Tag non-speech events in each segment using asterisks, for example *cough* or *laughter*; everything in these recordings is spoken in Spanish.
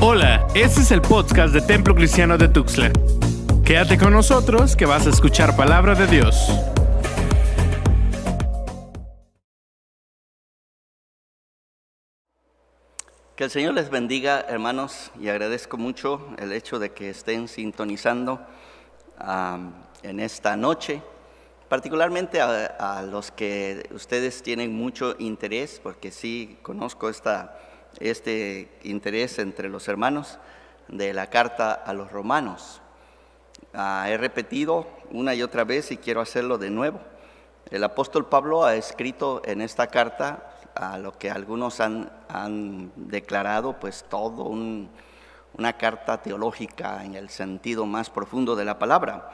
Hola, este es el podcast de Templo Cristiano de Tuxtla. Quédate con nosotros que vas a escuchar palabra de Dios. Que el Señor les bendiga, hermanos, y agradezco mucho el hecho de que estén sintonizando en esta noche, particularmente a los que ustedes tienen mucho interés, porque sí conozco esta, este interés entre los hermanos de la carta a los romanos. Ah, he repetido una y otra vez y quiero hacerlo de nuevo. El apóstol Pablo ha escrito en esta carta a lo que algunos han, han declarado, pues todo un- una carta teológica en el sentido más profundo de la palabra.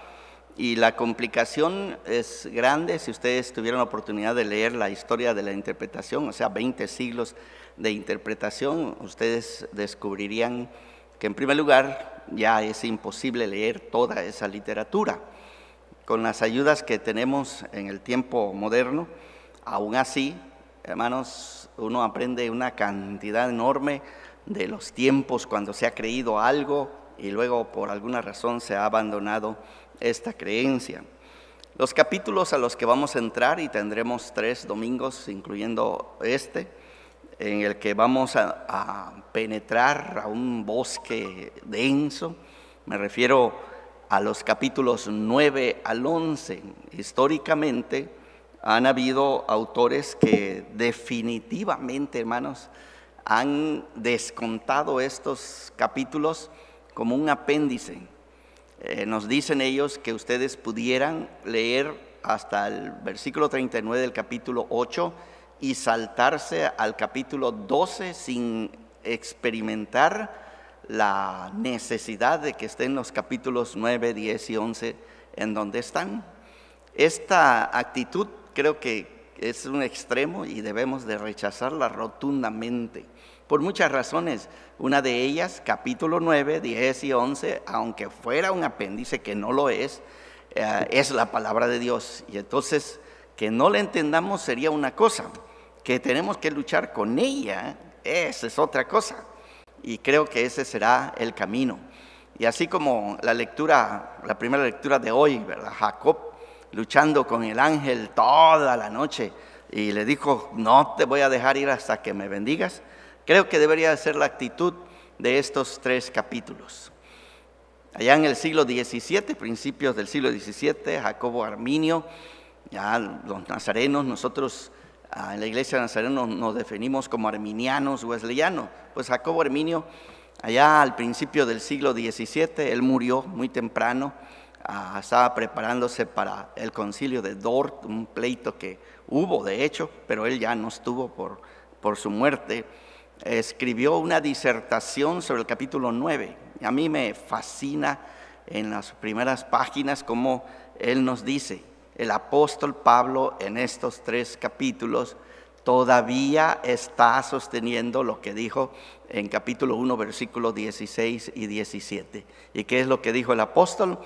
Y la complicación es grande si ustedes tuvieran la oportunidad de leer la historia de la interpretación, o sea, 20 siglos de interpretación, ustedes descubrirían que en primer lugar ya es imposible leer toda esa literatura. Con las ayudas que tenemos en el tiempo moderno, aún así, hermanos, uno aprende una cantidad enorme de los tiempos cuando se ha creído algo y luego por alguna razón se ha abandonado esta creencia. Los capítulos a los que vamos a entrar, y tendremos tres domingos, incluyendo este, en el que vamos a, penetrar a un bosque denso, me refiero a los capítulos 9 al 11. Históricamente han habido autores que definitivamente, hermanos, han descontado estos capítulos como un apéndice. Eh, nos dicen ellos que ustedes pudieran leer hasta el versículo 39 del capítulo 8 y saltarse al capítulo 12 sin experimentar la necesidad de que estén los capítulos 9, 10 y 11 en donde están. Esta actitud creo que es un extremo y debemos de rechazarla rotundamente por muchas razones. Una de ellas, capítulo 9, 10 y 11, aunque fuera un apéndice que no lo es, eh, es la palabra de Dios. Y entonces, que no la entendamos sería una cosa, que tenemos que luchar con ella, esa es otra cosa. Y creo que ese será el camino. Y así como la lectura, la primera lectura de hoy, ¿verdad? Jacob luchando con el ángel toda la noche y le dijo, no te voy a dejar ir hasta que me bendigas. Creo que debería ser la actitud de estos tres capítulos. Allá en el siglo XVII, principios del siglo XVII, Jacobo Arminio, ya los nazarenos, nosotros en la iglesia de Nazareno nos definimos como arminianos wesleyanos. Pues Jacobo Arminio, allá al principio del siglo XVII, él murió muy temprano, ah, estaba preparándose para el concilio de Dort, un pleito que hubo de hecho, pero él ya no estuvo por, por su muerte escribió una disertación sobre el capítulo 9. Y a mí me fascina en las primeras páginas cómo él nos dice, el apóstol Pablo en estos tres capítulos todavía está sosteniendo lo que dijo en capítulo 1, versículos 16 y 17. ¿Y qué es lo que dijo el apóstol?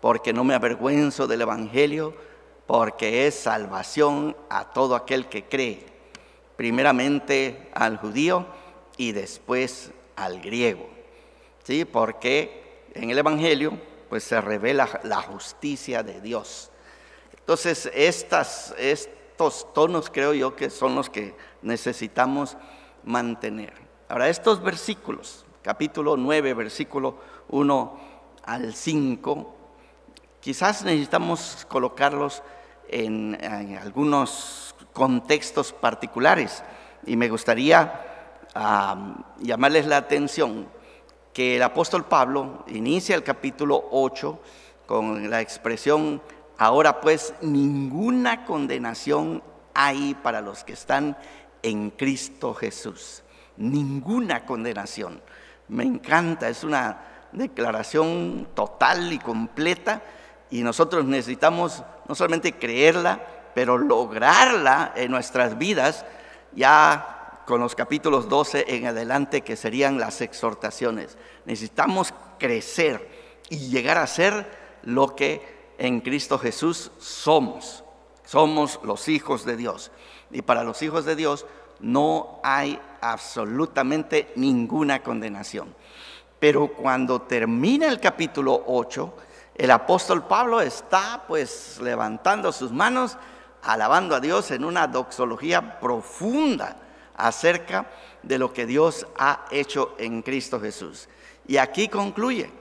Porque no me avergüenzo del Evangelio, porque es salvación a todo aquel que cree primeramente al judío y después al griego. ¿Sí? Porque en el Evangelio pues se revela la justicia de Dios. Entonces, estos tonos creo yo que son los que necesitamos mantener. Ahora, estos versículos, capítulo 9, versículo 1 al 5, quizás necesitamos colocarlos en, algunos contextos particulares y me gustaría llamarles la atención que el apóstol Pablo inicia el capítulo 8 con la expresión, ahora pues ninguna condenación hay para los que están en Cristo Jesús. Ninguna condenación. Me encanta, es una declaración total y completa y nosotros necesitamos no solamente creerla, pero lograrla en nuestras vidas ya con los capítulos 12 en adelante que serían las exhortaciones. Necesitamos crecer y llegar a ser lo que en Cristo Jesús somos. Somos los hijos de Dios. Y para los hijos de Dios no hay absolutamente ninguna condenación. Pero cuando termina el capítulo 8, el apóstol Pablo está pues levantando sus manos, alabando a Dios en una doxología profunda acerca de lo que Dios ha hecho en Cristo Jesús. Y aquí concluye,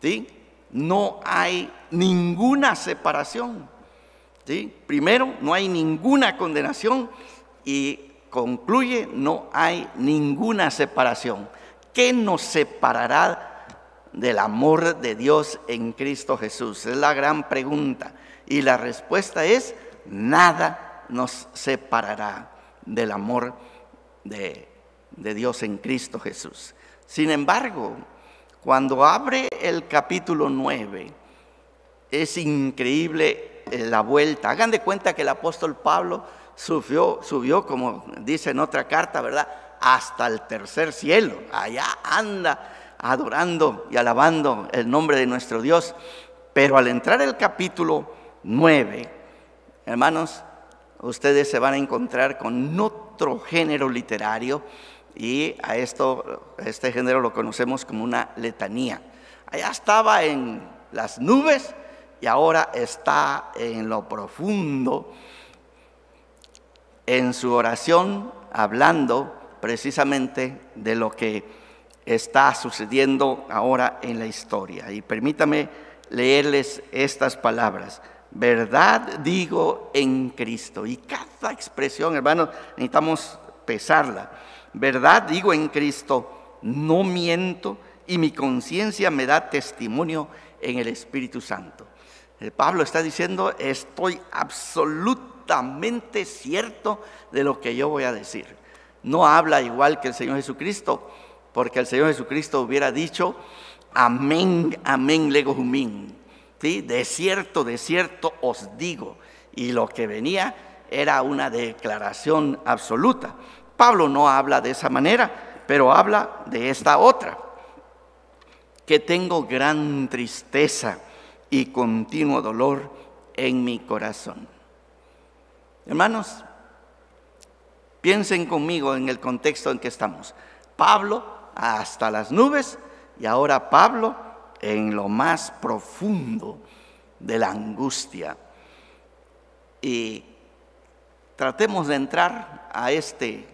¿sí? No hay ninguna separación. ¿sí? Primero, no hay ninguna condenación y concluye, no hay ninguna separación. ¿Qué nos separará del amor de Dios en Cristo Jesús? Es la gran pregunta. Y la respuesta es, nada nos separará del amor de, de Dios en Cristo Jesús. Sin embargo, cuando abre el capítulo 9, es increíble eh, la vuelta. Hagan de cuenta que el apóstol Pablo subió, subió, como dice en otra carta, ¿verdad? Hasta el tercer cielo. Allá anda adorando y alabando el nombre de nuestro Dios. Pero al entrar el capítulo 9, hermanos, ustedes se van a encontrar con otro género literario y a esto, este género lo conocemos como una letanía. Allá estaba en las nubes y ahora está en lo profundo en su oración hablando precisamente de lo que está sucediendo ahora en la historia. Y permítame leerles estas palabras. Verdad digo en Cristo. Y cada expresión, hermanos, necesitamos pesarla. Verdad digo en Cristo, no miento y mi conciencia me da testimonio en el Espíritu Santo. Pablo está diciendo, estoy absolutamente cierto de lo que yo voy a decir. No habla igual que el Señor Jesucristo, porque el Señor Jesucristo hubiera dicho, amén, amén, lego humín. ¿Sí? De cierto, de cierto os digo. Y lo que venía era una declaración absoluta. Pablo no habla de esa manera, pero habla de esta otra, que tengo gran tristeza y continuo dolor en mi corazón. Hermanos, piensen conmigo en el contexto en que estamos. Pablo hasta las nubes y ahora Pablo en lo más profundo de la angustia. Y tratemos de entrar a este,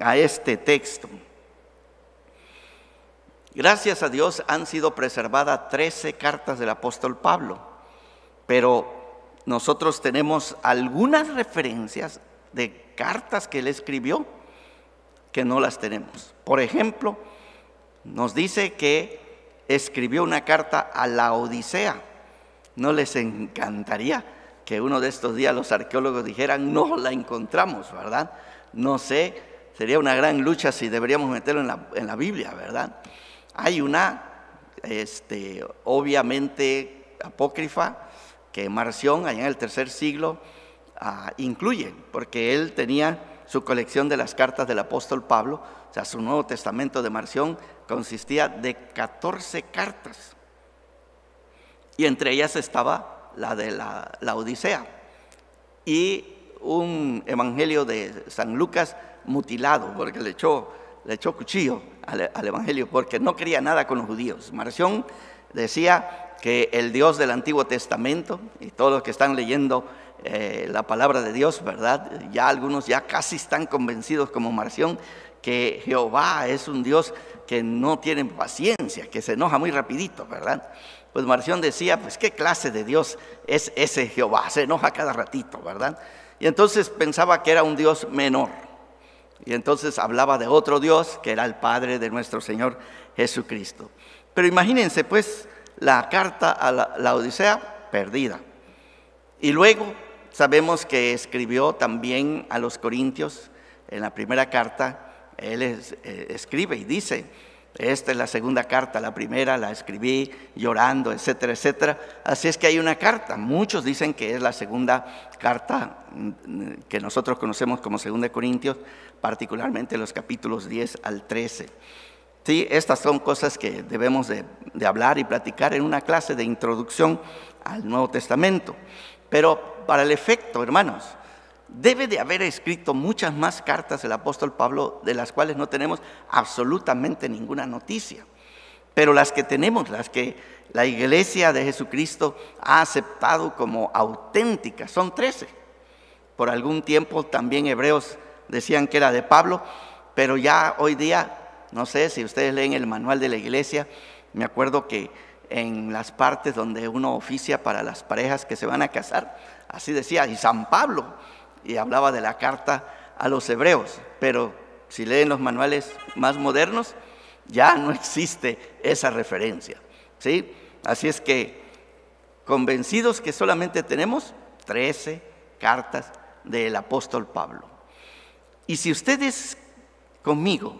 a este texto. Gracias a Dios han sido preservadas 13 cartas del apóstol Pablo, pero nosotros tenemos algunas referencias de cartas que él escribió que no las tenemos. Por ejemplo, nos dice que escribió una carta a la Odisea. ¿No les encantaría que uno de estos días los arqueólogos dijeran, no la encontramos, ¿verdad? No sé, sería una gran lucha si deberíamos meterlo en la, en la Biblia, ¿verdad? Hay una, este, obviamente, apócrifa, que Marción, allá en el tercer siglo, ah, incluye, porque él tenía su colección de las cartas del apóstol Pablo, o sea, su Nuevo Testamento de Marción consistía de 14 cartas. Y entre ellas estaba la de la, Odisea y un evangelio de San Lucas mutilado, porque le echó, le echó cuchillo al, evangelio, porque no quería nada con los judíos. Marción decía, que el Dios del Antiguo Testamento, y todos los que están leyendo eh, la palabra de Dios, ¿verdad? Ya algunos ya casi están convencidos como Marción que Jehová es un Dios que no tiene paciencia, que se enoja muy rapidito, ¿verdad? Pues Marción decía, pues qué clase de Dios es ese Jehová, se enoja cada ratito, ¿verdad? Y entonces pensaba que era un Dios menor. Y entonces hablaba de otro Dios que era el Padre de nuestro Señor Jesucristo. Pero imagínense pues la carta a la, Odisea perdida. Y luego sabemos que escribió también a los Corintios en la primera carta, él eh, escribe y dice, esta es la segunda carta, la primera la escribí llorando, etcétera, etcétera. Así es que hay una carta. Muchos dicen que es la segunda carta mm, que nosotros conocemos como Segunda de Corintios, particularmente los capítulos 10 al 13. Sí, estas son cosas que debemos de, hablar y platicar en una clase de introducción al Nuevo Testamento. Pero para el efecto, hermanos, debe de haber escrito muchas más cartas el apóstol Pablo de las cuales no tenemos absolutamente ninguna noticia. Pero las que tenemos, las que la iglesia de Jesucristo ha aceptado como auténticas, son trece. Por algún tiempo también hebreos decían que era de Pablo, pero ya hoy día, no sé si ustedes leen el manual de la iglesia, me acuerdo que en las partes donde uno oficia para las parejas que se van a casar, así decía, y San Pablo, y hablaba de la carta a los hebreos, pero si leen los manuales más modernos, ya no existe esa referencia. ¿sí? Así es que convencidos que solamente tenemos 13 cartas del apóstol Pablo. Y si ustedes conmigo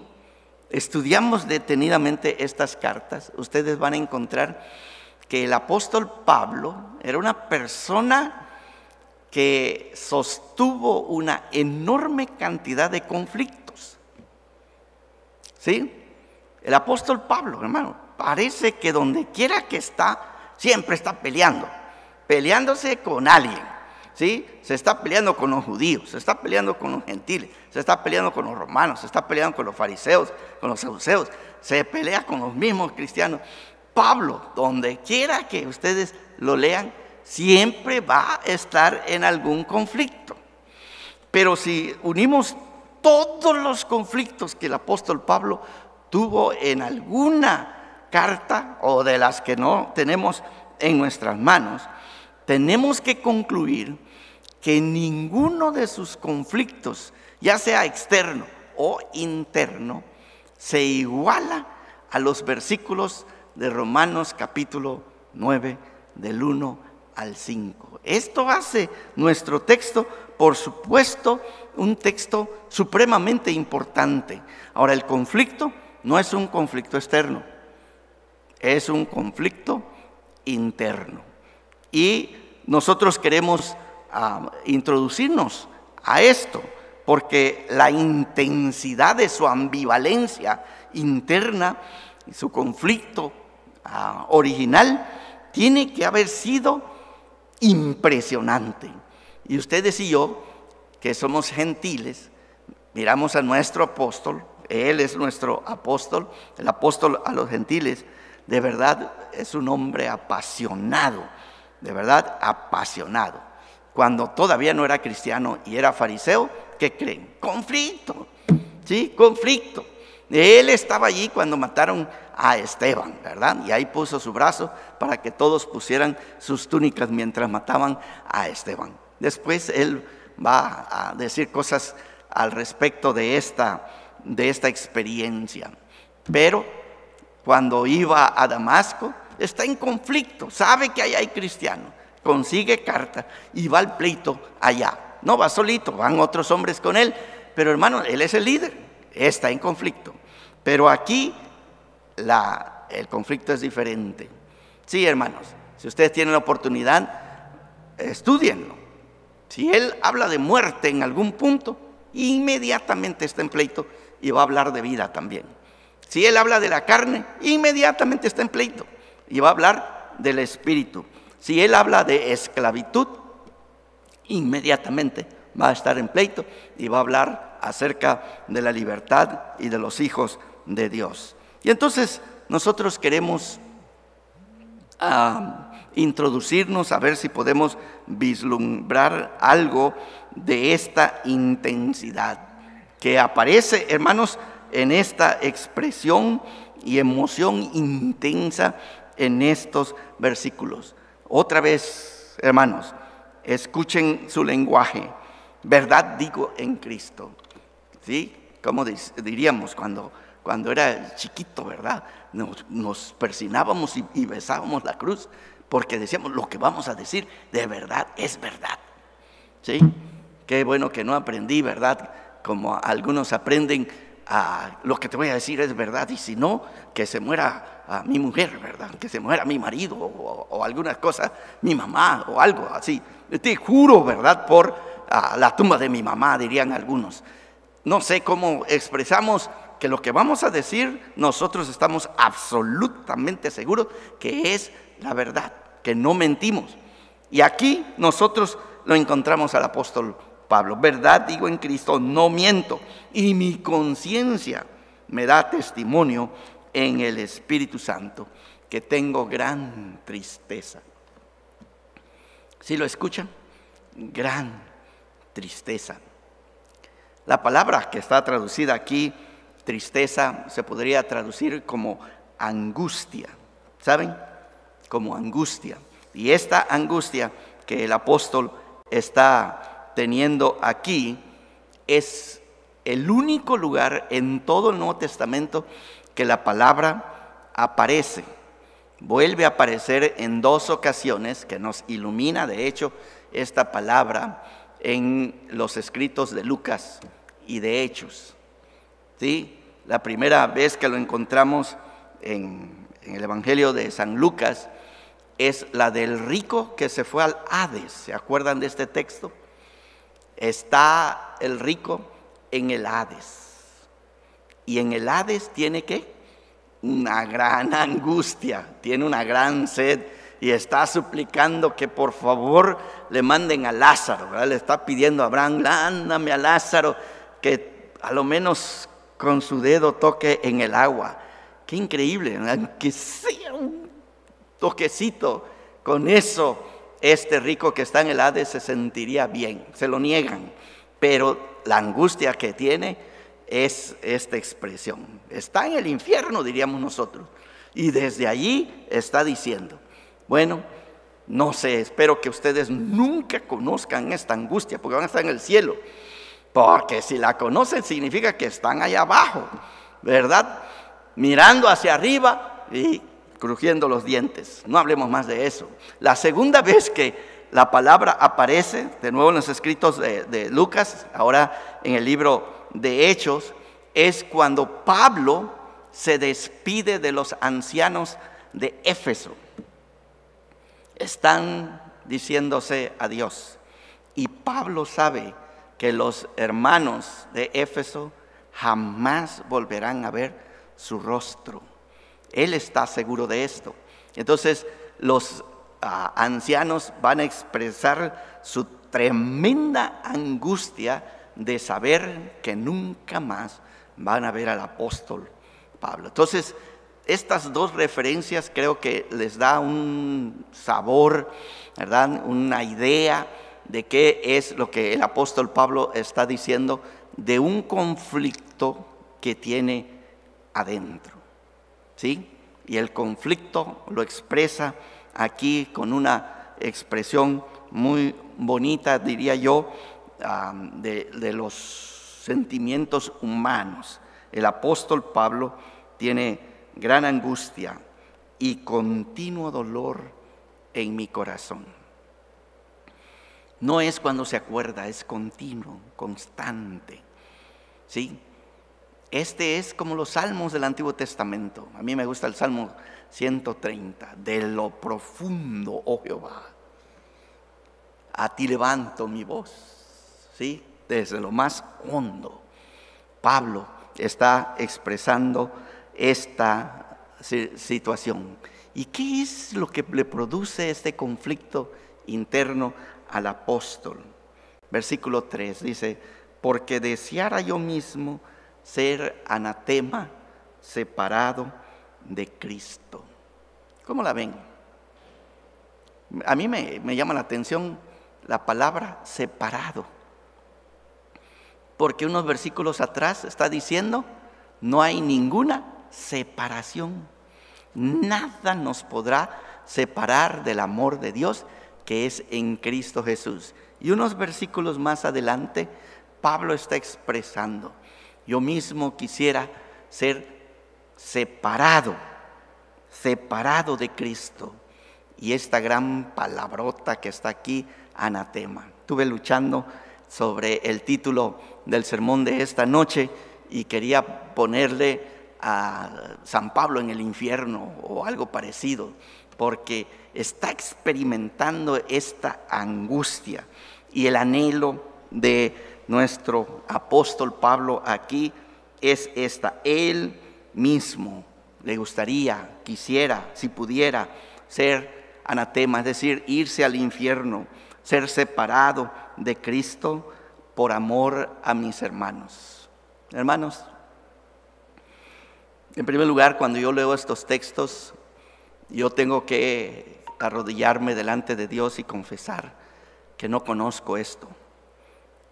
estudiamos detenidamente estas cartas, ustedes van a encontrar que el apóstol Pablo era una persona que sostuvo una enorme cantidad de conflictos. ¿Sí? El apóstol Pablo, hermano, parece que donde quiera que está, siempre está peleando, peleándose con alguien. ¿Sí? Se está peleando con los judíos, se está peleando con los gentiles, se está peleando con los romanos, se está peleando con los fariseos, con los saduceos, se pelea con los mismos cristianos. Pablo, donde quiera que ustedes lo lean, siempre va a estar en algún conflicto. Pero si unimos todos los conflictos que el apóstol Pablo tuvo en alguna carta o de las que no tenemos en nuestras manos, tenemos que concluir que ninguno de sus conflictos, ya sea externo o interno, se iguala a los versículos de Romanos capítulo 9 del 1 al 5. Esto hace nuestro texto, por supuesto, un texto supremamente importante. Ahora, el conflicto no es un conflicto externo, es un conflicto interno. Y nosotros queremos ah, introducirnos a esto, porque la intensidad de su ambivalencia interna y su conflicto ah, original tiene que haber sido impresionante. Y ustedes y yo, que somos gentiles, miramos a nuestro apóstol, él es nuestro apóstol, el apóstol a los gentiles, de verdad es un hombre apasionado, de verdad apasionado. Cuando todavía no era cristiano y era fariseo, ¿qué creen? Conflicto, ¿sí? Conflicto. Él estaba allí cuando mataron a Esteban, ¿verdad? Y ahí puso su brazo para que todos pusieran sus túnicas mientras mataban a Esteban. Después él va a decir cosas al respecto de esta, de esta experiencia. Pero cuando iba a Damasco, está en conflicto, sabe que allá hay cristianos, consigue carta y va al pleito allá. No va solito, van otros hombres con él, pero hermano, él es el líder está en conflicto. Pero aquí el conflicto es diferente. Sí, hermanos, si ustedes tienen la oportunidad, estudienlo. Si él habla de muerte en algún punto, inmediatamente está en pleito y va a hablar de vida también. Si él habla de la carne, inmediatamente está en pleito y va a hablar del espíritu. Si él habla de esclavitud, inmediatamente va a estar en pleito y va a hablar acerca de la libertad y de los hijos de Dios. Y entonces nosotros queremos ah, introducirnos a ver si podemos vislumbrar algo de esta intensidad que aparece, hermanos, en esta expresión y emoción intensa en estos versículos. Otra vez, hermanos, escuchen su lenguaje verdad digo en Cristo. ¿Sí? Como diríamos cuando, cuando era chiquito, ¿verdad? Nos, persinábamos y, besábamos la cruz porque decíamos lo que vamos a decir de verdad es verdad. ¿Sí? Qué bueno que no aprendí, ¿verdad? Como algunos aprenden a lo que te voy a decir es verdad y si no, que se muera a mi mujer, ¿verdad? Que se muera mi marido o, o alguna cosa, mi mamá o algo así. Te juro, ¿verdad? Por a la tumba de mi mamá, dirían algunos. No sé cómo expresamos que lo que vamos a decir nosotros estamos absolutamente seguros que es la verdad, que no mentimos. Y aquí nosotros lo encontramos al apóstol Pablo, verdad digo en Cristo, no miento. Y mi conciencia me da testimonio en el Espíritu Santo que tengo gran tristeza. ¿Sí lo escuchan? Gran tristeza. La palabra que está traducida aquí, tristeza, se podría traducir como angustia. ¿Saben? Como angustia. Y esta angustia que el apóstol está teniendo aquí es el único lugar en todo el Nuevo Testamento que la palabra aparece. Vuelve a aparecer en dos ocasiones que nos ilumina, de hecho, esta palabra en los escritos de Lucas y de Hechos. ¿Sí? La primera vez que lo encontramos en, el Evangelio de San Lucas es la del rico que se fue al Hades. ¿Se acuerdan de este texto? Está el rico en el Hades. Y en el Hades tiene que una gran *laughs* angustia, tiene una gran sed y está suplicando que por favor le manden a Lázaro, le está pidiendo a Abraham, ándame a Lázaro, que a lo menos con su dedo toque en el agua. Qué increíble, que sea un toquecito, con eso este rico que está en el Hades se sentiría bien, se lo niegan, pero la angustia que tiene es esta expresión. Está en el infierno, diríamos nosotros, y desde allí está diciendo, bueno, no sé, espero que ustedes nunca conozcan esta angustia, porque van a estar en el cielo, porque si la conocen significa que están allá abajo, ¿verdad? Mirando hacia arriba y crujiendo los dientes. No hablemos más de eso. La segunda vez que la palabra aparece, de nuevo en los escritos de, Lucas, ahora en el libro de Hechos, es cuando Pablo se despide de los ancianos de Éfeso. Están diciéndose adiós. Y Pablo sabe que los hermanos de Éfeso jamás volverán a ver su rostro. Él está seguro de esto. Entonces los ah, ancianos van a expresar su tremenda angustia de saber que nunca más van a ver al apóstol Pablo. Entonces, estas dos referencias creo que les da un sabor, ¿verdad? Una idea de qué es lo que el apóstol Pablo está diciendo de un conflicto que tiene adentro. ¿sí? Y el conflicto lo expresa aquí con una expresión muy bonita, diría yo, de, de los sentimientos humanos. El apóstol Pablo tiene gran angustia y continuo dolor en mi corazón. No es cuando se acuerda, es continuo, constante. ¿Sí? Este es como los salmos del Antiguo Testamento. A mí me gusta el Salmo 130. De lo profundo, oh Jehová, a ti levanto mi voz. ¿Sí? Desde lo más hondo. Pablo está expresando esta situación. ¿Y qué es lo que le produce este conflicto interno al apóstol? Versículo 3 dice, porque deseara yo mismo ser anatema, separado de Cristo. ¿Cómo la ven? A mí me, llama la atención la palabra separado, porque unos versículos atrás está diciendo, no hay ninguna separación. Nada nos podrá separar del amor de Dios que es en Cristo Jesús. Y unos versículos más adelante, Pablo está expresando, yo mismo quisiera ser separado, separado de Cristo. Y esta gran palabrota que está aquí, anatema. Estuve luchando sobre el título del sermón de esta noche y quería ponerle a San Pablo en el infierno o algo parecido, porque está experimentando esta angustia y el anhelo de nuestro apóstol Pablo aquí es esta. Él mismo le gustaría, quisiera, si pudiera, ser anatema, es decir, irse al infierno, ser separado de Cristo por amor a mis hermanos. Hermanos, en primer lugar, cuando yo leo estos textos, yo tengo que arrodillarme delante de Dios y confesar que no conozco esto.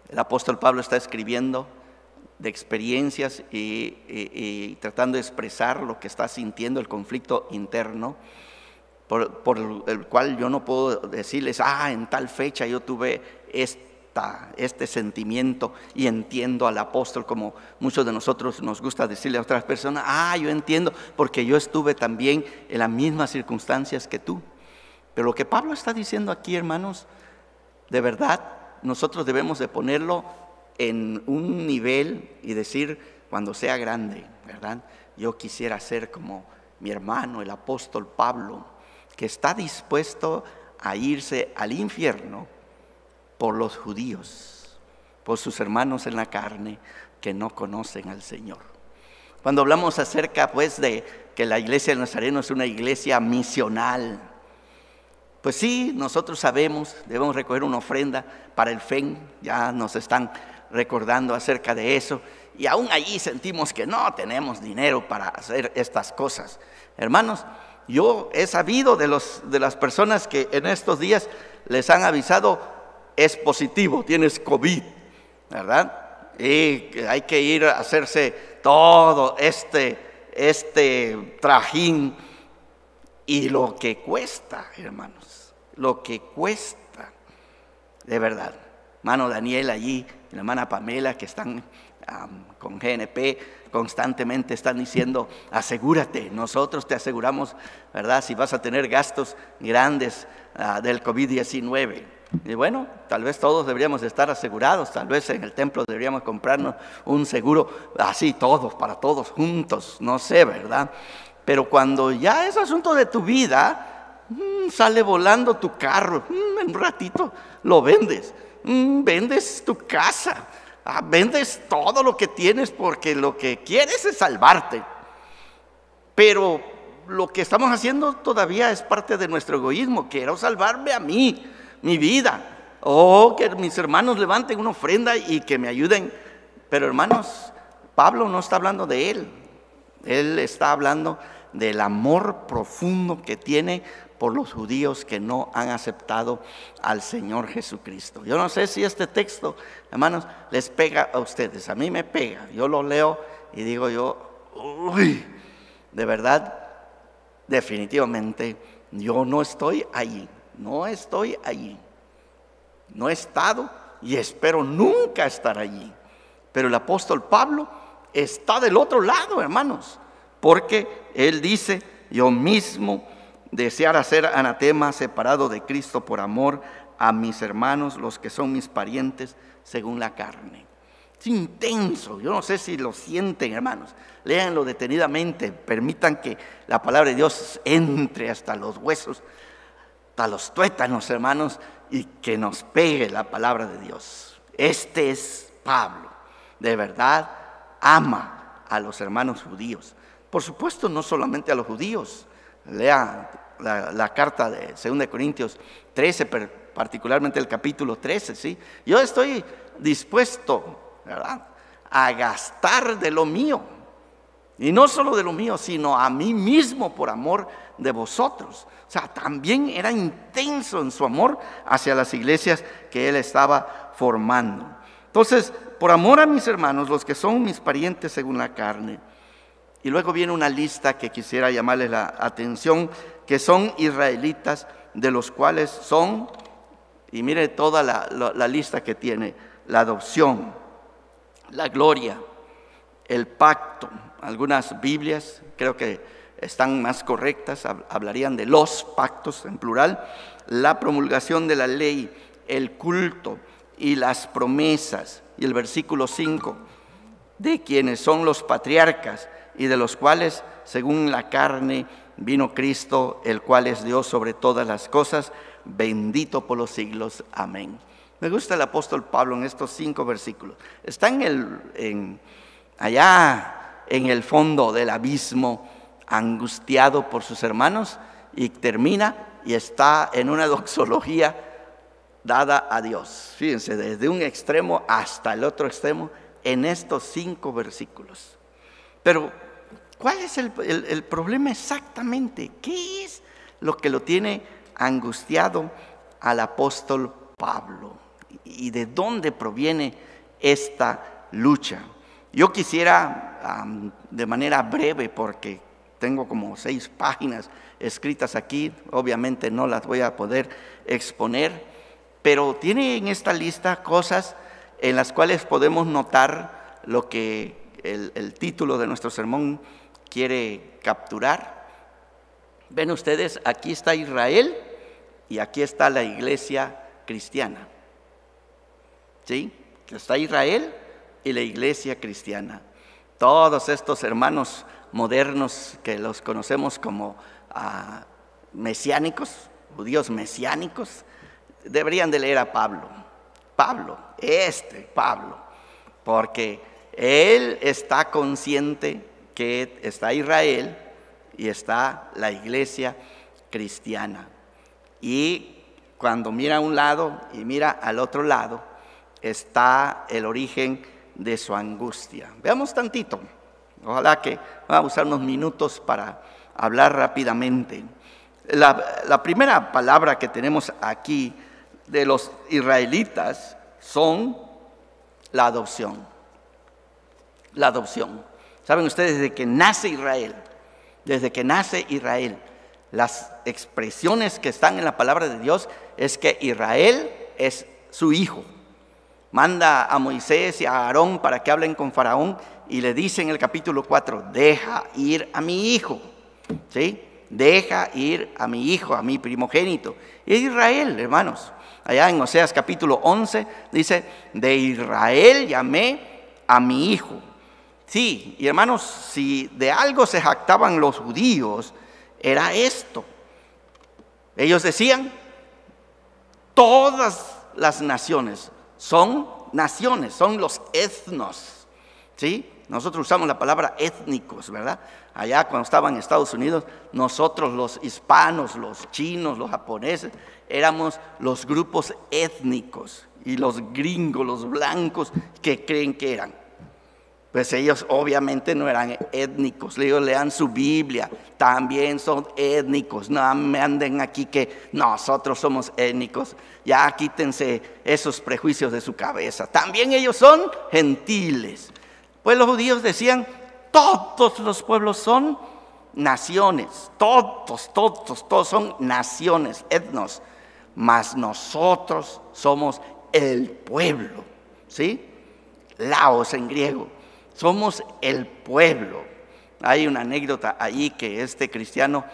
El apóstol Pablo está escribiendo de experiencias y, tratando de expresar lo que está sintiendo el conflicto interno, por, por, el cual yo no puedo decirles, ah, en tal fecha yo tuve este sentimiento y entiendo al apóstol como muchos de nosotros nos gusta decirle a otras personas, ah, yo entiendo porque yo estuve también en las mismas circunstancias que tú. Pero lo que Pablo está diciendo aquí, hermanos, de verdad, nosotros debemos de ponerlo en un nivel y decir, cuando sea grande, ¿verdad? Yo quisiera ser como mi hermano, el apóstol Pablo, que está dispuesto a irse al infierno por los judíos, por sus hermanos en la carne que no conocen al Señor. Cuando hablamos acerca pues de que la iglesia de Nazareno es una iglesia misional, pues sí, nosotros sabemos, debemos recoger una ofrenda para el FEN, ya nos están recordando acerca de eso, y aún allí sentimos que no tenemos dinero para hacer estas cosas. Hermanos, yo he sabido de, los, de las personas que en estos días les han avisado es positivo, tienes COVID, ¿verdad? Y hay que ir a hacerse todo este, este trajín y lo que cuesta, hermanos, lo que cuesta, de verdad. Hermano Daniel allí, la hermana Pamela que están con GNP, constantemente están diciendo, asegúrate, nosotros te aseguramos, ¿verdad? Si vas a tener gastos grandes ah, del COVID-19. Y bueno, tal vez todos deberíamos estar asegurados, tal vez en el templo deberíamos comprarnos un seguro así todos, para todos juntos, no sé, ¿verdad? Pero cuando ya es asunto de tu vida, mm, sale volando tu carro, mm, en un ratito lo vendes, mm, vendes tu casa, ah, vendes todo lo que tienes porque lo que quieres es salvarte. Pero lo que estamos haciendo todavía es parte de nuestro egoísmo, quiero salvarme a mí mi vida. Oh, que mis hermanos levanten una ofrenda y que me ayuden. Pero hermanos, Pablo no está hablando de él. Él está hablando del amor profundo que tiene por los judíos que no han aceptado al Señor Jesucristo. Yo no sé si este texto, hermanos, les pega a ustedes. A mí me pega. Yo lo leo y digo yo, uy, de verdad, definitivamente, yo no estoy allí. No estoy allí. No he estado y espero nunca estar allí. Pero el apóstol Pablo está del otro lado, hermanos, porque él dice, yo mismo desear hacer anatema separado de Cristo por amor a mis hermanos, los que son mis parientes según la carne. Es intenso, yo no sé si lo sienten, hermanos. Léanlo detenidamente, permitan que la palabra de Dios entre hasta los huesos a los tuétanos, hermanos, y que nos pegue la palabra de Dios. Este es Pablo. De verdad, ama a los hermanos judíos. Por supuesto, no solamente a los judíos. Lea la, carta de 2 Corintios 13, particularmente el capítulo 13, ¿sí? Yo estoy dispuesto, ¿verdad?, a gastar de lo mío. Y no solo de lo mío, sino a mí mismo por amor de vosotros. O sea, también era intenso en su amor hacia las iglesias que él estaba formando. Entonces, por amor a mis hermanos, los que son mis parientes según la carne. Y luego viene una lista que quisiera llamarles la atención, que son israelitas, de los cuales son, y mire toda la, la lista que tiene, la adopción, la gloria, el pacto. Algunas Biblias, creo que están más correctas, hablarían de los pactos en plural, la promulgación de la ley, el culto y las promesas. Y el versículo 5, de quienes son los patriarcas y de los cuales, según la carne, vino Cristo, el cual es Dios sobre todas las cosas, bendito por los siglos. Amén. Me gusta el apóstol Pablo en estos cinco versículos. Está en el, allá en el fondo del abismo angustiado por sus hermanos y termina y está en una *laughs* doxología dada a Dios. Fíjense, desde un extremo hasta el otro extremo en estos cinco versículos. Pero, ¿cuál es el, problema exactamente? ¿Qué es lo que lo tiene angustiado al apóstol Pablo? ¿Y de dónde proviene esta lucha? Yo quisiera, de manera breve, porque tengo como seis páginas escritas aquí, obviamente no las voy a poder exponer, pero tiene en esta lista cosas en las cuales podemos notar lo que el, título de nuestro sermón quiere capturar. Ven ustedes, aquí está Israel y aquí está la iglesia cristiana. ¿Sí? Está Israel y la iglesia cristiana. Todos estos hermanos modernos que los conocemos como ah, mesiánicos, judíos mesiánicos, deberían de leer a Pablo. Pablo, este Pablo, porque él está consciente que está Israel y está la iglesia cristiana. Y cuando mira a un lado y mira al otro lado, está el origen de su angustia. Veamos tantito. Ojalá que vamos a usar unos minutos para hablar rápidamente. La, la, primera palabra que tenemos aquí de los israelitas son la adopción. La adopción. Saben ustedes, desde que nace Israel, desde que nace Israel, las expresiones que están en la palabra de Dios es que Israel es su hijo. Manda a Moisés y a Aarón para que hablen con Faraón y le dice en el capítulo 4, deja ir a mi hijo. ¿Sí? Deja ir a mi hijo, a mi primogénito. Y Israel, hermanos. Allá en Oseas capítulo 11 dice, de Israel llamé a mi hijo. Sí, y hermanos, si de algo se jactaban los judíos, era esto. Ellos decían, todas las naciones son naciones, son los etnos. ¿Sí? Nosotros usamos la palabra étnicos, ¿verdad? Allá cuando estaban en Estados Unidos, nosotros los hispanos, los chinos, los japoneses, éramos los grupos étnicos y los gringos, los blancos, que creen que eran. Pues ellos obviamente no eran étnicos, ellos lean su Biblia, también son étnicos, no me anden aquí que nosotros somos étnicos, ya quítense esos prejuicios de su cabeza, también ellos son gentiles. Pues los judíos decían, todos los pueblos son naciones, todos, todos, todos son naciones, etnos, mas nosotros somos el pueblo, ¿sí? Laos en griego, somos el pueblo. Hay una anécdota allí que este cristiano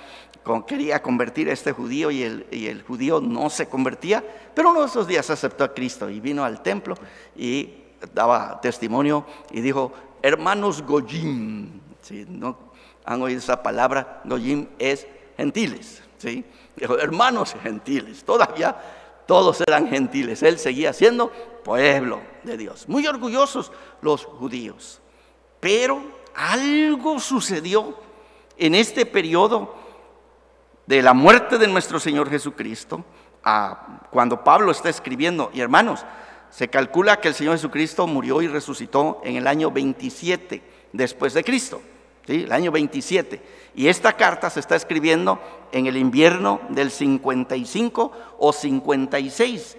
quería convertir a este judío y el, y el judío no se convertía, pero uno de esos días aceptó a Cristo y vino al templo y daba testimonio y dijo, hermanos Goyim, si ¿no? han oído esa palabra, Goyim es gentiles, ¿sí? Dijo, hermanos gentiles, todavía todos eran gentiles, él seguía siendo pueblo de Dios, muy orgullosos los judíos, pero algo sucedió en este periodo de la muerte de nuestro Señor Jesucristo, cuando Pablo está escribiendo, y hermanos, se calcula que el Señor Jesucristo murió y resucitó en el año 27 después de Cristo, ¿sí? el año 27. Y esta carta se está escribiendo en el invierno del 55 o 56.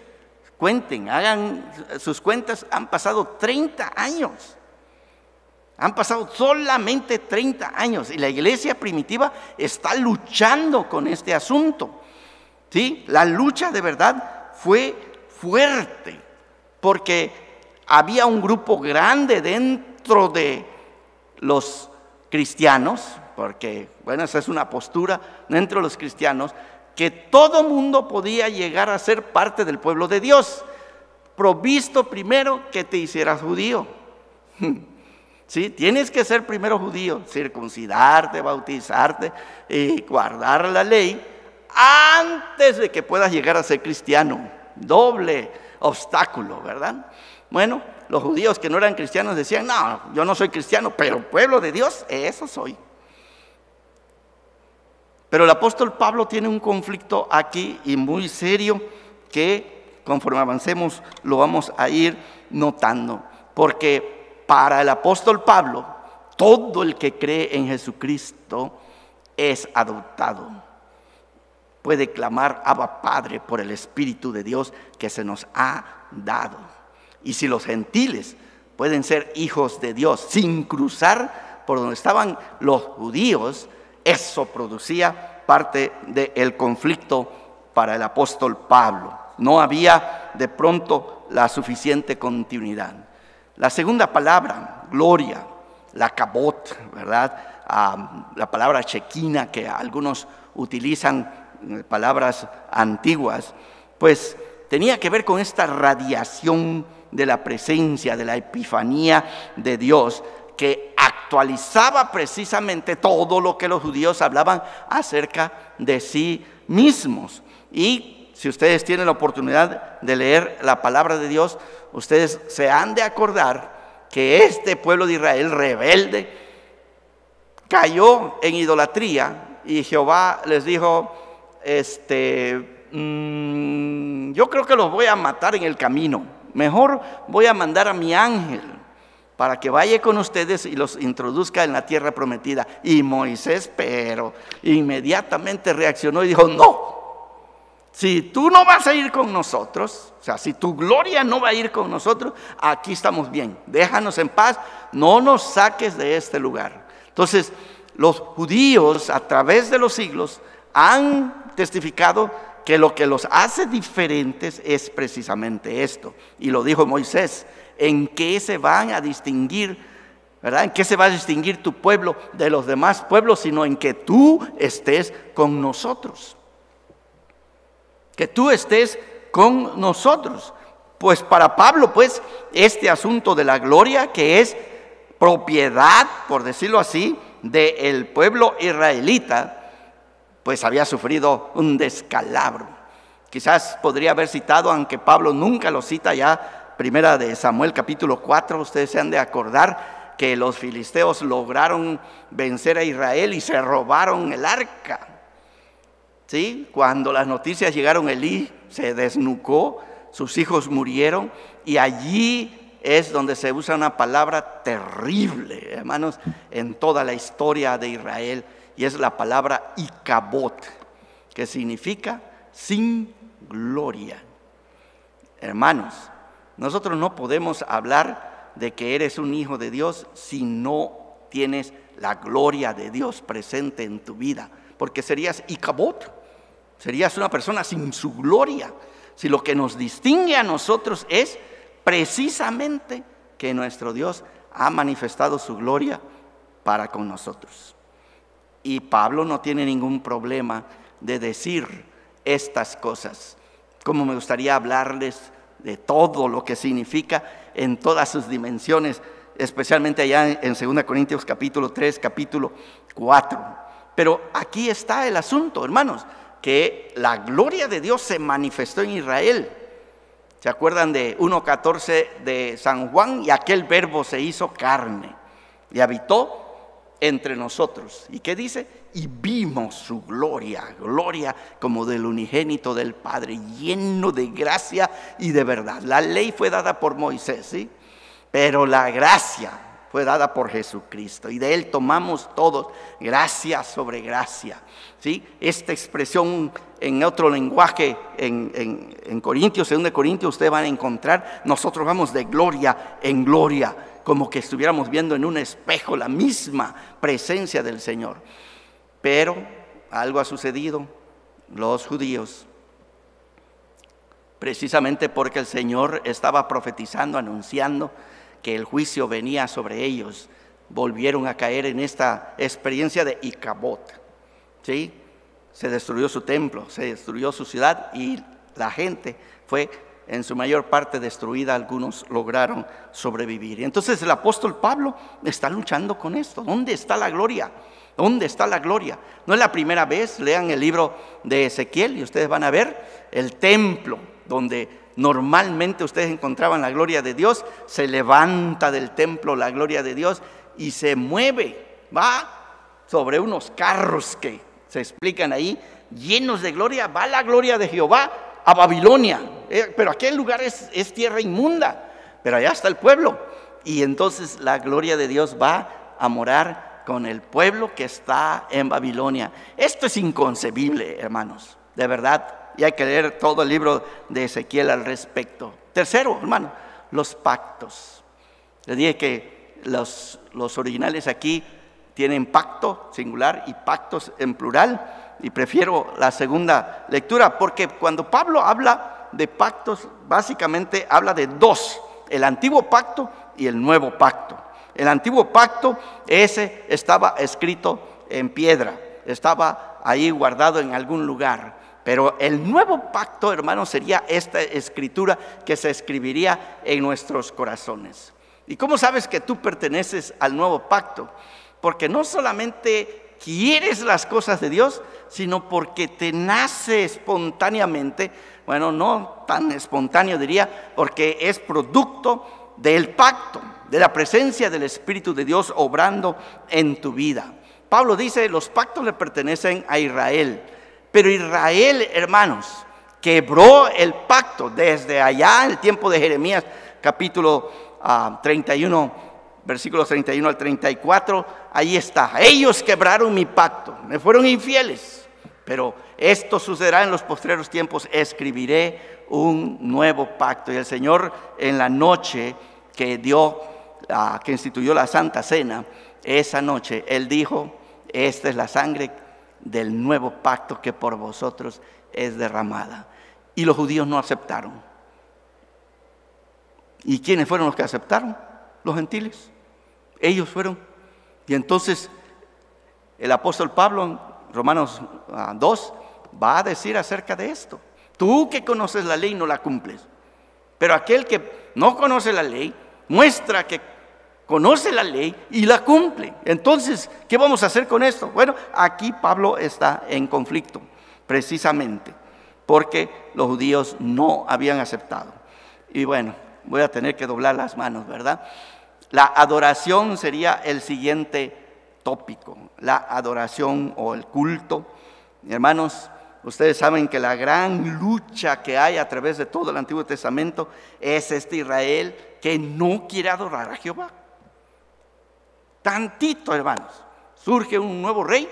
Cuenten, hagan sus cuentas, han pasado 30 años. Han pasado solamente 30 años y la iglesia primitiva está luchando con este asunto. ¿Sí? La lucha de verdad fue fuerte porque había un grupo grande dentro de los cristianos, porque, bueno, esa es una postura dentro de los cristianos, que todo mundo podía llegar a ser parte del pueblo de Dios, provisto primero que te hicieras judío. *laughs* ¿Sí? Tienes que ser primero judío, circuncidarte, bautizarte y guardar la ley antes de que puedas llegar a ser cristiano. Doble obstáculo, ¿verdad? Bueno, los judíos que no eran cristianos decían, no, yo no soy cristiano, pero pueblo de Dios, eso soy. Pero el apóstol Pablo tiene un conflicto aquí y muy serio que conforme avancemos lo vamos a ir notando. Porque para el apóstol Pablo, todo el que cree en Jesucristo es adoptado. Puede clamar Abba Padre por el Espíritu de Dios que se nos ha dado. Y si los gentiles pueden ser hijos de Dios sin cruzar por donde estaban los judíos, eso producía parte del conflicto para el apóstol Pablo. No había de pronto la suficiente continuidad. La segunda palabra, gloria, la cabot, ¿verdad? Ah, la palabra chequina que algunos utilizan, eh, palabras antiguas, pues tenía que ver con esta radiación de la presencia, de la epifanía de Dios, que actualizaba precisamente todo lo que los judíos hablaban acerca de sí mismos. Y si ustedes tienen la oportunidad de leer la palabra de Dios, ustedes se han de acordar que este pueblo de Israel rebelde cayó en idolatría y Jehová les dijo, este, mm, yo creo que los voy a matar en el camino, mejor voy a mandar a mi ángel para que vaya con ustedes y los introduzca en la tierra prometida. Y Moisés, pero inmediatamente reaccionó y dijo, no, si tú no vas a ir con nosotros, o sea, si tu gloria no va a ir con nosotros, aquí estamos bien. Déjanos en paz, no nos saques de este lugar. Entonces, los judíos a través de los siglos han testificado que lo que los hace diferentes es precisamente esto. Y lo dijo Moisés, ¿en qué se van a distinguir? ¿Verdad? ¿En qué se va a distinguir tu pueblo de los demás pueblos? Sino en que tú estés con nosotros que tú estés con nosotros. Pues para Pablo, pues, este asunto de la gloria que es propiedad, por decirlo así, del pueblo israelita, pues había sufrido un descalabro. Quizás podría haber citado, aunque Pablo nunca lo cita ya, primera de Samuel capítulo 4, ustedes se han de acordar que los filisteos lograron vencer a Israel y se robaron el arca. Cuando las noticias llegaron, Elí se desnucó, sus hijos murieron y allí es donde se usa una palabra terrible, hermanos, en toda la historia de Israel y es la palabra Icabot, que significa sin gloria. Hermanos, nosotros no podemos hablar de que eres un hijo de Dios si no tienes la gloria de Dios presente en tu vida, porque serías Icabot Serías una persona sin su gloria. Si lo que nos distingue a nosotros es precisamente que nuestro Dios ha manifestado su gloria para con nosotros. Y Pablo no tiene ningún problema de decir estas cosas. Como me gustaría hablarles de todo lo que significa en todas sus dimensiones, especialmente allá en 2 Corintios capítulo 3, capítulo 4. Pero aquí está el asunto, hermanos que la gloria de Dios se manifestó en Israel. ¿Se acuerdan de 1.14 de San Juan? Y aquel verbo se hizo carne y habitó entre nosotros. ¿Y qué dice? Y vimos su gloria, gloria como del unigénito del Padre, lleno de gracia y de verdad. La ley fue dada por Moisés, ¿sí? Pero la gracia fue dada por Jesucristo y de Él tomamos todos gracia sobre gracia. ¿sí? Esta expresión en otro lenguaje, en, en, en Corintios, Corintios, ustedes van a encontrar, nosotros vamos de gloria en gloria, como que estuviéramos viendo en un espejo la misma presencia del Señor. Pero algo ha sucedido, los judíos precisamente porque el Señor estaba profetizando, anunciando que el juicio venía sobre ellos, volvieron a caer en esta experiencia de Icabot. ¿sí? Se destruyó su templo, se destruyó su ciudad y la gente fue en su mayor parte destruida, algunos lograron sobrevivir. Entonces el apóstol Pablo está luchando con esto. ¿Dónde está la gloria? ¿Dónde está la gloria? No es la primera vez, lean el libro de Ezequiel y ustedes van a ver el templo donde normalmente ustedes encontraban la gloria de Dios, se levanta del templo la gloria de Dios y se mueve, va sobre unos carros que se explican ahí, llenos de gloria, va la gloria de Jehová a Babilonia. eh, pero aquel lugar es, es tierra inmunda, pero allá está el pueblo. Y entonces la gloria de Dios va a morar con el pueblo que está en Babilonia. Esto es inconcebible, hermanos, de verdad. Y hay que leer todo el libro de Ezequiel al respecto. Tercero, hermano, los pactos. Le dije que los, los originales aquí tienen pacto singular y pactos en plural. Y prefiero la segunda lectura, porque cuando Pablo habla de pactos, básicamente habla de dos, el antiguo pacto y el nuevo pacto. El antiguo pacto, ese estaba escrito en piedra, estaba ahí guardado en algún lugar. Pero el nuevo pacto, hermano, sería esta escritura que se escribiría en nuestros corazones. ¿Y cómo sabes que tú perteneces al nuevo pacto? Porque no solamente quieres las cosas de Dios, sino porque te nace espontáneamente, bueno, no tan espontáneo diría, porque es producto del pacto, de la presencia del Espíritu de Dios obrando en tu vida. Pablo dice, los pactos le pertenecen a Israel, pero Israel, hermanos, quebró el pacto desde allá, en el tiempo de Jeremías, capítulo 31, ah, versículos 31 al 34, ahí está. Ellos quebraron mi pacto, me fueron infieles, pero esto sucederá en los postreros tiempos. Escribiré un nuevo pacto. Y el Señor en la noche que dio, ah, que instituyó la Santa Cena, esa noche, Él dijo, esta es la sangre del nuevo pacto que por vosotros es derramada. Y los judíos no aceptaron. ¿Y quiénes fueron los que aceptaron? Los gentiles. Ellos fueron. Y entonces el apóstol Pablo en Romanos 2 ah, va a decir acerca de esto. Tú que conoces la ley no la cumples. Pero aquel que no conoce la ley muestra que conoce la ley y la cumple. Entonces, ¿qué vamos a hacer con esto? Bueno, aquí Pablo está en conflicto, precisamente, porque los judíos no habían aceptado. Y bueno, voy a tener que doblar las manos, ¿verdad? La adoración sería el siguiente tópico, la adoración o el culto. Hermanos, ustedes saben que la gran lucha que hay a través de todo el Antiguo Testamento es este Israel que no quiere adorar a Jehová. Tantito, hermanos, surge un nuevo rey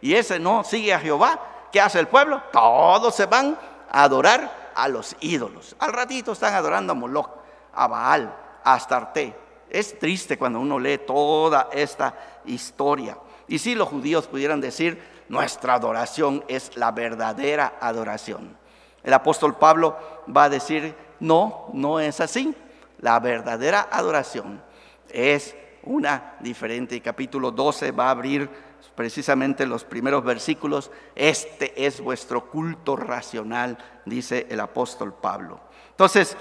y ese no sigue a Jehová. ¿Qué hace el pueblo? Todos se van a adorar a los ídolos. Al ratito están adorando a Moloch, a Baal, a Astarte, es triste cuando uno lee toda esta historia. Y si los judíos pudieran decir, nuestra adoración es la verdadera adoración. El apóstol Pablo va a decir, no, no es así. La verdadera adoración es una diferente. Y capítulo 12 va a abrir precisamente los primeros versículos. Este es vuestro culto racional, dice el apóstol Pablo. Entonces,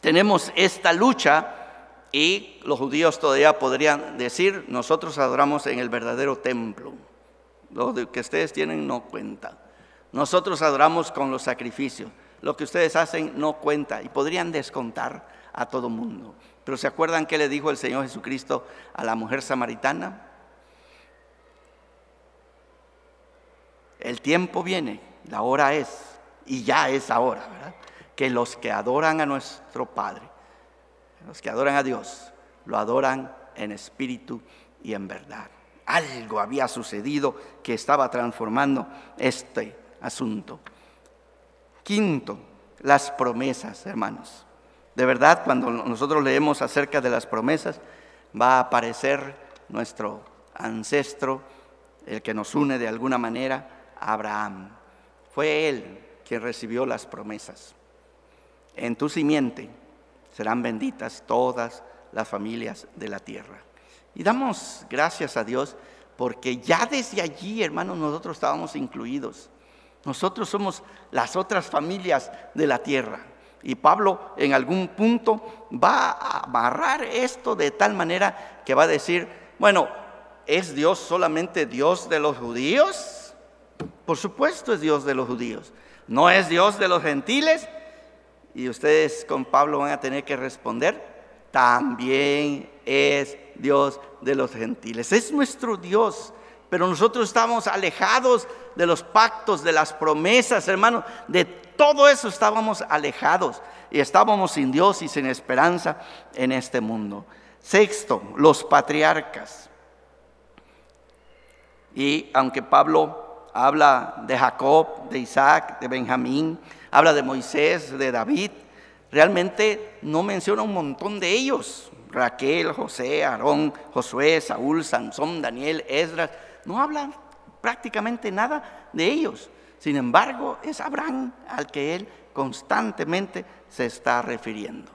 tenemos esta lucha y los judíos todavía podrían decir, nosotros adoramos en el verdadero templo. Lo que ustedes tienen no cuenta. Nosotros adoramos con los sacrificios. Lo que ustedes hacen no cuenta. Y podrían descontar a todo mundo. Pero ¿se acuerdan qué le dijo el Señor Jesucristo a la mujer samaritana? El tiempo viene, la hora es, y ya es ahora, ¿verdad? Que los que adoran a nuestro Padre los que adoran a Dios, lo adoran en espíritu y en verdad. Algo había sucedido que estaba transformando este asunto. Quinto, las promesas, hermanos. De verdad, cuando nosotros leemos acerca de las promesas, va a aparecer nuestro ancestro, el que nos une de alguna manera, Abraham. Fue él quien recibió las promesas. En tu simiente serán benditas todas las familias de la tierra. Y damos gracias a Dios porque ya desde allí, hermanos, nosotros estábamos incluidos. Nosotros somos las otras familias de la tierra. Y Pablo en algún punto va a amarrar esto de tal manera que va a decir, bueno, ¿es Dios solamente Dios de los judíos? Por supuesto es Dios de los judíos. ¿No es Dios de los gentiles? y ustedes con Pablo van a tener que responder, también es Dios de los gentiles. Es nuestro Dios pero nosotros estábamos alejados de los pactos, de las promesas, hermanos, de todo eso estábamos alejados y estábamos sin Dios y sin esperanza en este mundo. Sexto, los patriarcas. Y aunque Pablo habla de Jacob, de Isaac, de Benjamín, habla de Moisés, de David, realmente no menciona un montón de ellos. Raquel, José, Aarón, Josué, Saúl, Sansón, Daniel, Esdras, no habla prácticamente nada de ellos. Sin embargo, es Abraham al que él constantemente se está refiriendo.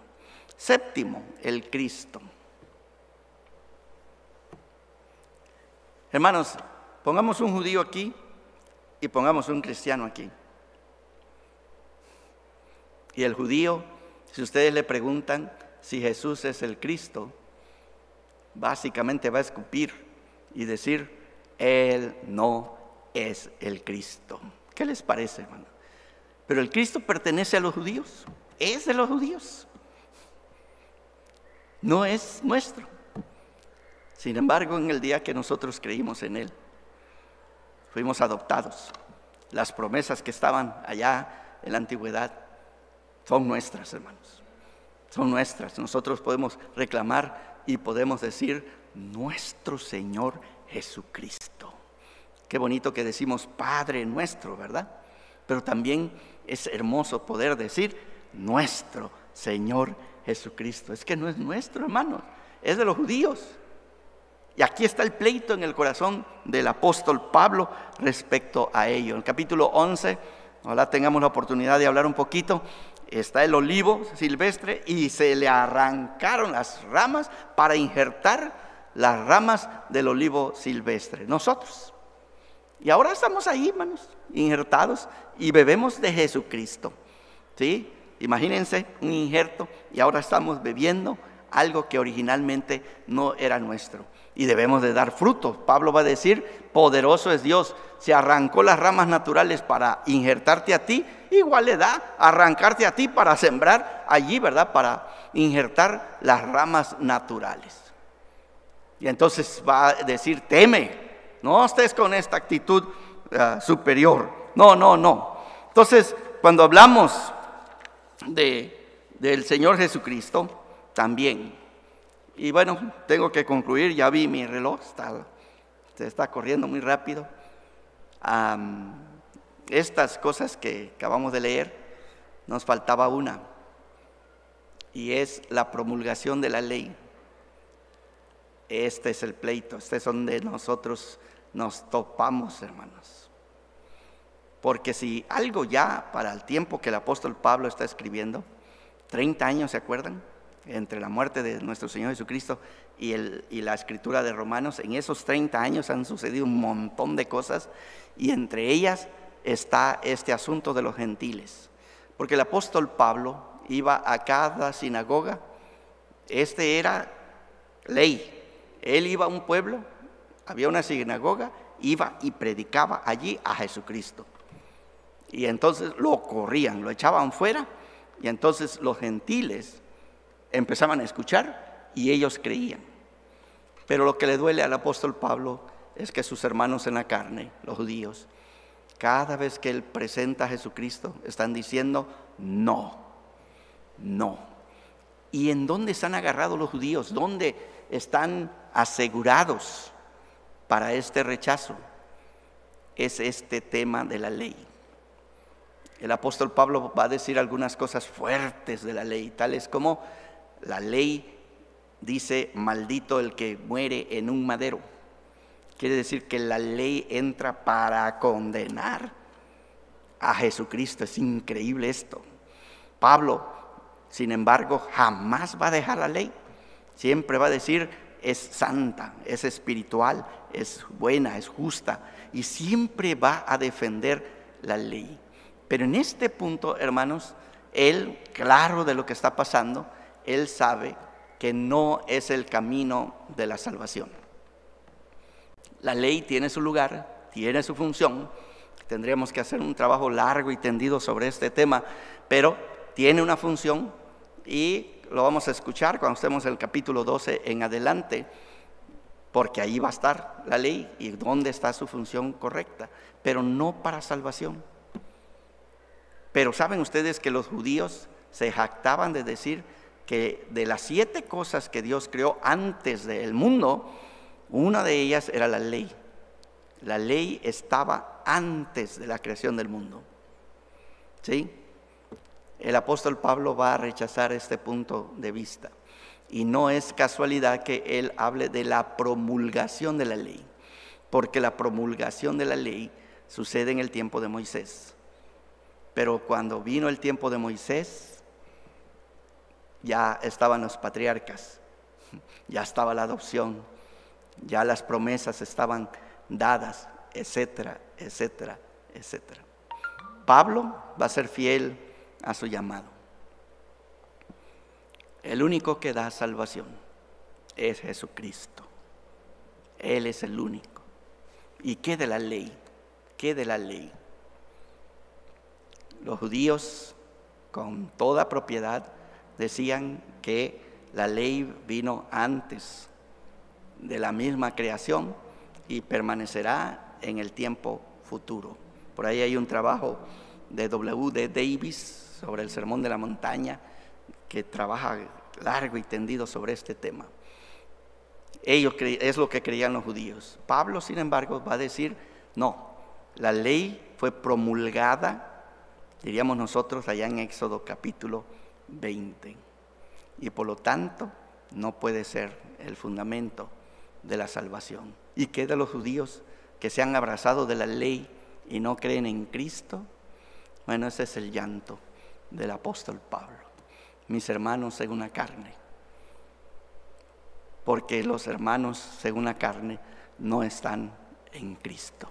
Séptimo, el Cristo. Hermanos, pongamos un judío aquí y pongamos un cristiano aquí. Y el judío, si ustedes le preguntan si Jesús es el Cristo, básicamente va a escupir y decir, Él no es el Cristo. ¿Qué les parece, hermano? Pero el Cristo pertenece a los judíos, es de los judíos, no es nuestro. Sin embargo, en el día que nosotros creímos en Él, fuimos adoptados. Las promesas que estaban allá en la antigüedad son nuestras, hermanos. Son nuestras. Nosotros podemos reclamar y podemos decir, nuestro Señor Jesucristo. Qué bonito que decimos Padre nuestro, ¿verdad? Pero también es hermoso poder decir nuestro Señor Jesucristo. Es que no es nuestro, hermano, es de los judíos. Y aquí está el pleito en el corazón del apóstol Pablo respecto a ello. En el capítulo 11, ahora tengamos la oportunidad de hablar un poquito, está el olivo silvestre y se le arrancaron las ramas para injertar las ramas del olivo silvestre. Nosotros. Y ahora estamos ahí, hermanos, injertados y bebemos de Jesucristo. ¿Sí? Imagínense un injerto y ahora estamos bebiendo algo que originalmente no era nuestro y debemos de dar frutos. Pablo va a decir, poderoso es Dios. Se arrancó las ramas naturales para injertarte a ti, igual le da arrancarte a ti para sembrar allí, ¿verdad? Para injertar las ramas naturales. Y entonces va a decir, teme, no estés con esta actitud ah, superior. No, no, no. Entonces, cuando hablamos de, del Señor Jesucristo, también y bueno, tengo que concluir, ya vi mi reloj, está, se está corriendo muy rápido. estas cosas que acabamos de leer, nos faltaba una, y es la promulgación de la ley. Este es el pleito, este es donde nosotros nos topamos, hermanos. Porque si algo ya para el tiempo que el apóstol Pablo está escribiendo, 30 años, ¿se acuerdan? entre la muerte de nuestro Señor Jesucristo y, la escritura de Romanos, en esos 30 años han sucedido un montón de cosas y entre ellas está este asunto de los gentiles. Porque el apóstol Pablo iba a cada sinagoga, este era ley. Él iba a un pueblo, había una sinagoga, iba y predicaba allí a Jesucristo. Y entonces lo corrían, lo echaban fuera, y entonces los gentiles empezaban a escuchar y ellos creían. Pero lo que le duele al apóstol Pablo es que sus hermanos en la carne, los judíos, cada vez que él presenta a Jesucristo, están diciendo no, no. ¿Y en dónde están agarrados los judíos? ¿Dónde están asegurados para este rechazo? Es este tema de la ley. El apóstol Pablo va a decir algunas cosas fuertes de la ley, tales como la ley dice, maldito el que muere en un madero. Quiere decir que la ley entra para condenar a Jesucristo. Es increíble esto. Pablo, sin embargo, jamás va a dejar la ley. Siempre va a decir, es santa, es espiritual, es buena, es justa. Y siempre va a defender la ley. Pero en este punto, hermanos, él, claro de lo que está pasando, él sabe que no es el camino de la salvación. La ley tiene su lugar, tiene su función. Tendríamos que hacer un trabajo largo y tendido sobre este tema, pero tiene una función y lo vamos a escuchar cuando estemos en el capítulo 12 en adelante. porque ahí va a estar la ley y dónde está su función correcta, pero no para salvación. Pero saben ustedes que los judíos se jactaban de decir que de las siete cosas que Dios creó antes del mundo, una de ellas era la ley. La ley estaba antes de la creación del mundo. ¿Sí? El apóstol Pablo va a rechazar este punto de vista. Y no es casualidad que él hable de la promulgación de la ley, porque la promulgación de la ley sucede en el tiempo de Moisés. Pero cuando vino el tiempo de Moisés, ya estaban los patriarcas, *laughs* ya estaba la adopción, ya las promesas estaban dadas, etcétera, etcétera, etcétera. Pablo va a ser fiel a su llamado. El único que da salvación es Jesucristo. Él es el único. ¿Y qué de la ley? ¿Qué de la ley? Los judíos con toda propiedad decían que la ley vino antes de la misma creación y permanecerá en el tiempo futuro. Por ahí hay un trabajo de W. D. Davis sobre el Sermón de la Montaña que trabaja largo y tendido sobre este tema. Ellos es lo que creían los judíos. Pablo, sin embargo, va a decir, no, la ley fue promulgada, diríamos nosotros, allá en Éxodo capítulo 20. Y por lo tanto, no puede ser el fundamento de la salvación. ¿Y qué de los judíos que se han abrazado de la ley y no creen en Cristo? Bueno, ese es el llanto del apóstol Pablo. Mis hermanos según la carne. Porque los hermanos según la carne no están en Cristo.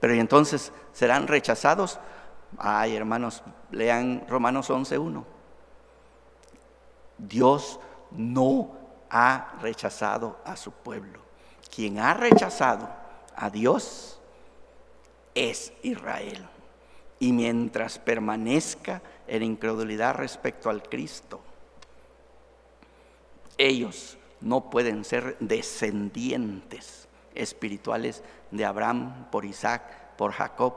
Pero entonces serán rechazados. Ay, hermanos, lean Romanos 11.1. Dios no ha rechazado a su pueblo. Quien ha rechazado a Dios es Israel. Y mientras permanezca en incredulidad respecto al Cristo, ellos no pueden ser descendientes espirituales de Abraham por Isaac, por Jacob,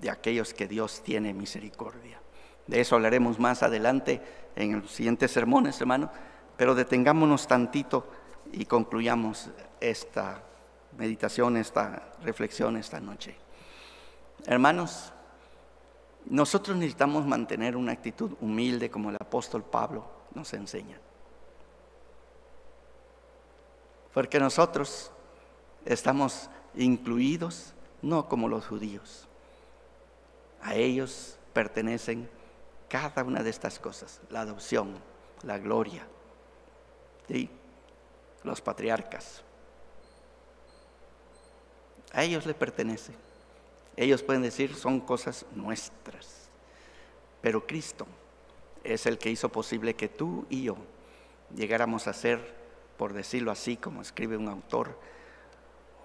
de aquellos que Dios tiene misericordia. De eso hablaremos más adelante en los siguientes sermones, hermano, pero detengámonos tantito y concluyamos esta meditación, esta reflexión esta noche. Hermanos, nosotros necesitamos mantener una actitud humilde como el apóstol Pablo nos enseña. Porque nosotros estamos incluidos no como los judíos. A ellos pertenecen cada una de estas cosas, la adopción, la gloria, los patriarcas. A ellos le pertenece. Ellos pueden decir son cosas nuestras. Pero Cristo es el que hizo posible que tú y yo llegáramos a ser, por decirlo así, como escribe un autor,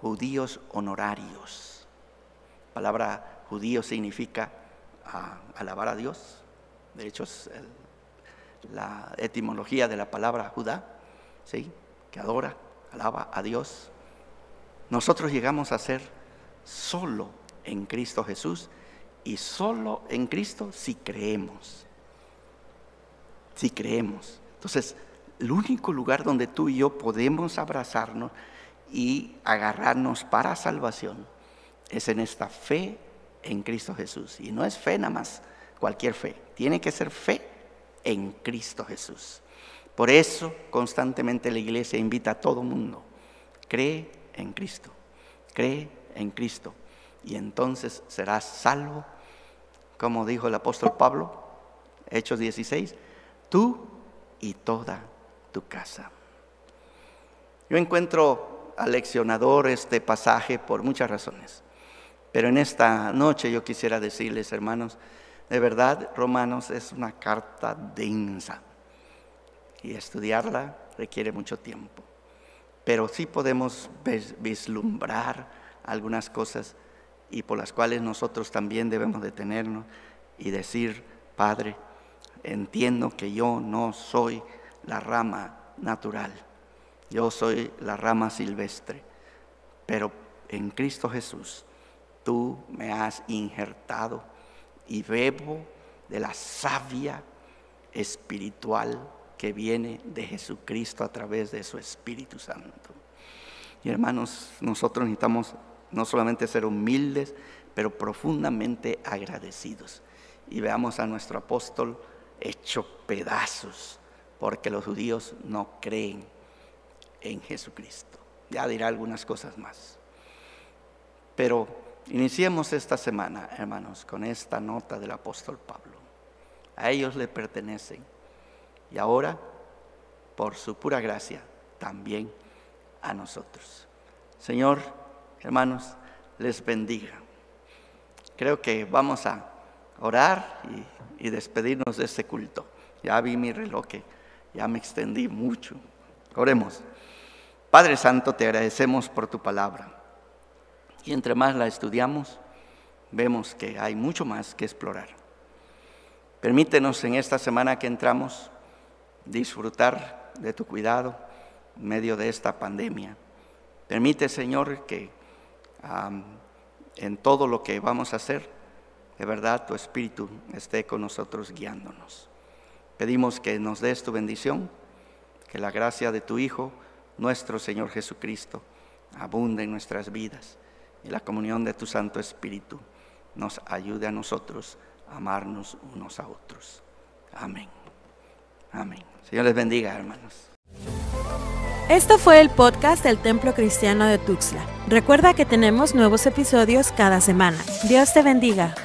judíos honorarios. La palabra judío significa ah, alabar a Dios. De hecho, es la etimología de la palabra Judá, ¿sí? que adora, alaba a Dios. Nosotros llegamos a ser solo en Cristo Jesús y solo en Cristo si creemos. Si creemos. Entonces, el único lugar donde tú y yo podemos abrazarnos y agarrarnos para salvación es en esta fe en Cristo Jesús. Y no es fe nada más, cualquier fe. Tiene que ser fe en Cristo Jesús. Por eso constantemente la iglesia invita a todo mundo, cree en Cristo, cree en Cristo y entonces serás salvo, como dijo el apóstol Pablo, Hechos 16, tú y toda tu casa. Yo encuentro aleccionador este pasaje por muchas razones, pero en esta noche yo quisiera decirles, hermanos, de verdad, Romanos es una carta densa y estudiarla requiere mucho tiempo, pero sí podemos vislumbrar algunas cosas y por las cuales nosotros también debemos detenernos y decir, Padre, entiendo que yo no soy la rama natural, yo soy la rama silvestre, pero en Cristo Jesús tú me has injertado y bebo de la savia espiritual que viene de Jesucristo a través de su Espíritu Santo. Y hermanos, nosotros necesitamos no solamente ser humildes, pero profundamente agradecidos. Y veamos a nuestro apóstol hecho pedazos, porque los judíos no creen en Jesucristo. Ya dirá algunas cosas más. Pero iniciemos esta semana, hermanos, con esta nota del apóstol Pablo. A ellos le pertenecen. Y ahora, por su pura gracia, también a nosotros. Señor, hermanos, les bendiga. Creo que vamos a orar y, despedirnos de este culto. Ya vi mi reloj, ya me extendí mucho. Oremos. Padre Santo, te agradecemos por tu palabra. Y entre más la estudiamos, vemos que hay mucho más que explorar. Permítenos en esta semana que entramos disfrutar de tu cuidado en medio de esta pandemia. Permite, Señor, que en todo lo que vamos a hacer, de verdad tu Espíritu esté con nosotros guiándonos. Pedimos que nos des tu bendición, que la gracia de tu Hijo, nuestro Señor Jesucristo, abunde en nuestras vidas y la comunión de tu Santo Espíritu nos ayude a nosotros a amarnos unos a otros. Amén. Amén. Señor les bendiga, hermanos. Esto fue el podcast del Templo Cristiano de Tuxtla. Recuerda que tenemos nuevos episodios cada semana. Dios te bendiga.